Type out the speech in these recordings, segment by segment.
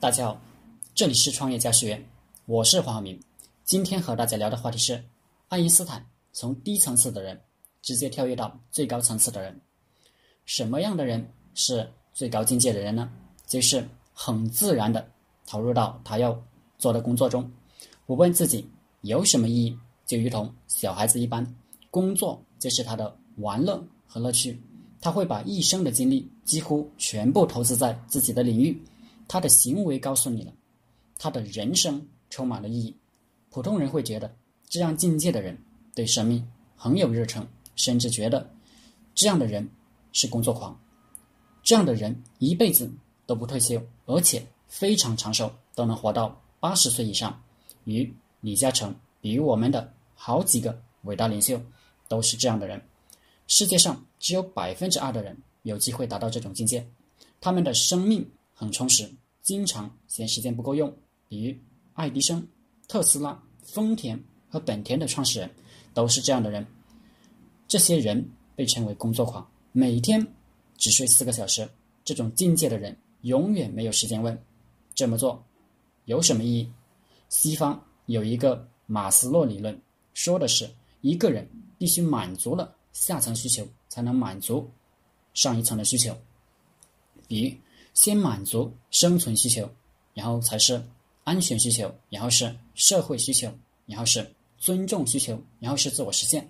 大家好，这里是创业家学院，我是黄浩明。今天和大家聊的话题是爱因斯坦从低层次的人直接跳跃到最高层次的人。什么样的人是最高境界的人呢？就是很自然的投入到他要做的工作中，不问自己有什么意义，就如同小孩子一般，工作就是他的玩乐和乐趣。他会把一生的精力几乎全部投资在自己的领域。他的行为告诉你了，他的人生充满了意义。普通人会觉得这样境界的人对生命很有热忱，甚至觉得这样的人是工作狂。这样的人一辈子都不退休，而且非常长寿，都能活到八十岁以上。与李嘉诚，比我们的好几个伟大领袖都是这样的人。世界上只有百分之二的人有机会达到这种境界，他们的生命很充实。经常嫌时间不够用，比如爱迪生、特斯拉、丰田和本田的创始人都是这样的人。这些人被称为工作狂，每天只睡四个小时。这种境界的人永远没有时间问这么做有什么意义。西方有一个马斯洛理论，说的是一个人必须满足了下层需求，才能满足上一层的需求，比如。先满足生存需求，然后才是安全需求，然后是社会需求，然后是尊重需求，然后是自我实现。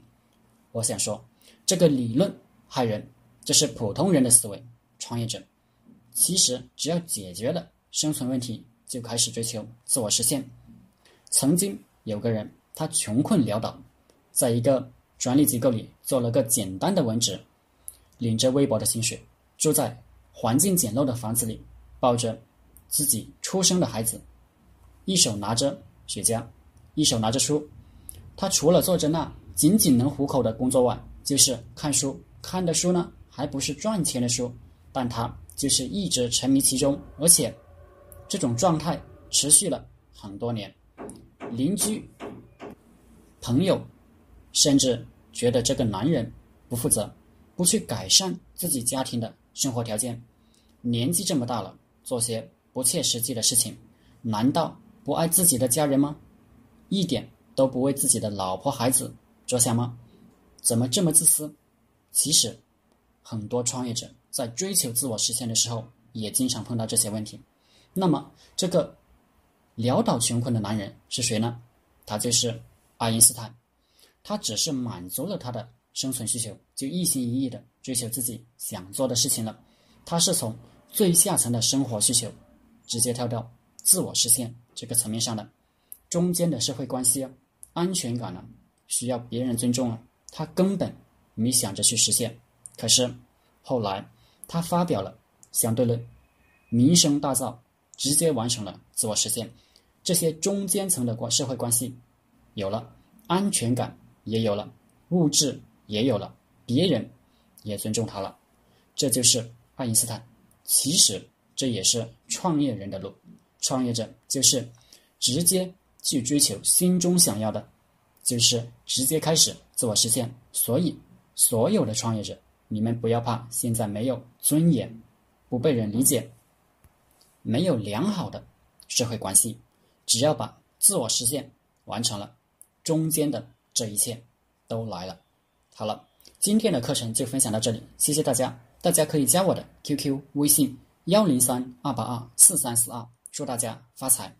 我想说，这个理论害人，这是普通人的思维。创业者其实只要解决了生存问题，就开始追求自我实现。曾经有个人，他穷困潦倒，在一个专利机构里做了个简单的文职，领着微薄的薪水，住在。环境简陋的房子里，抱着自己出生的孩子，一手拿着雪茄，一手拿着书。他除了做着那仅仅能糊口的工作外，就是看书。看的书呢，还不是赚钱的书，但他就是一直沉迷其中，而且这种状态持续了很多年。邻居、朋友甚至觉得这个男人不负责，不去改善自己家庭的生活条件。年纪这么大了，做些不切实际的事情，难道不爱自己的家人吗？一点都不为自己的老婆孩子着想吗？怎么这么自私？其实，很多创业者在追求自我实现的时候，也经常碰到这些问题。那么，这个潦倒穷困的男人是谁呢？他就是爱因斯坦。他只是满足了他的生存需求，就一心一意的追求自己想做的事情了。他是从最下层的生活需求，直接跳到自我实现这个层面上的，中间的社会关系啊、安全感呢，需要别人尊重啊，他根本没想着去实现。可是后来他发表了相对论，名声大噪，直接完成了自我实现。这些中间层的关社会关系有了，安全感也有了，物质也有了，别人也尊重他了，这就是爱因斯坦。其实这也是创业人的路，创业者就是直接去追求心中想要的，就是直接开始自我实现。所以，所有的创业者，你们不要怕，现在没有尊严，不被人理解，没有良好的社会关系，只要把自我实现完成了，中间的这一切都来了。好了，今天的课程就分享到这里，谢谢大家。大家可以加我的 QQ 微信幺零三二八二四三四二，祝大家发财。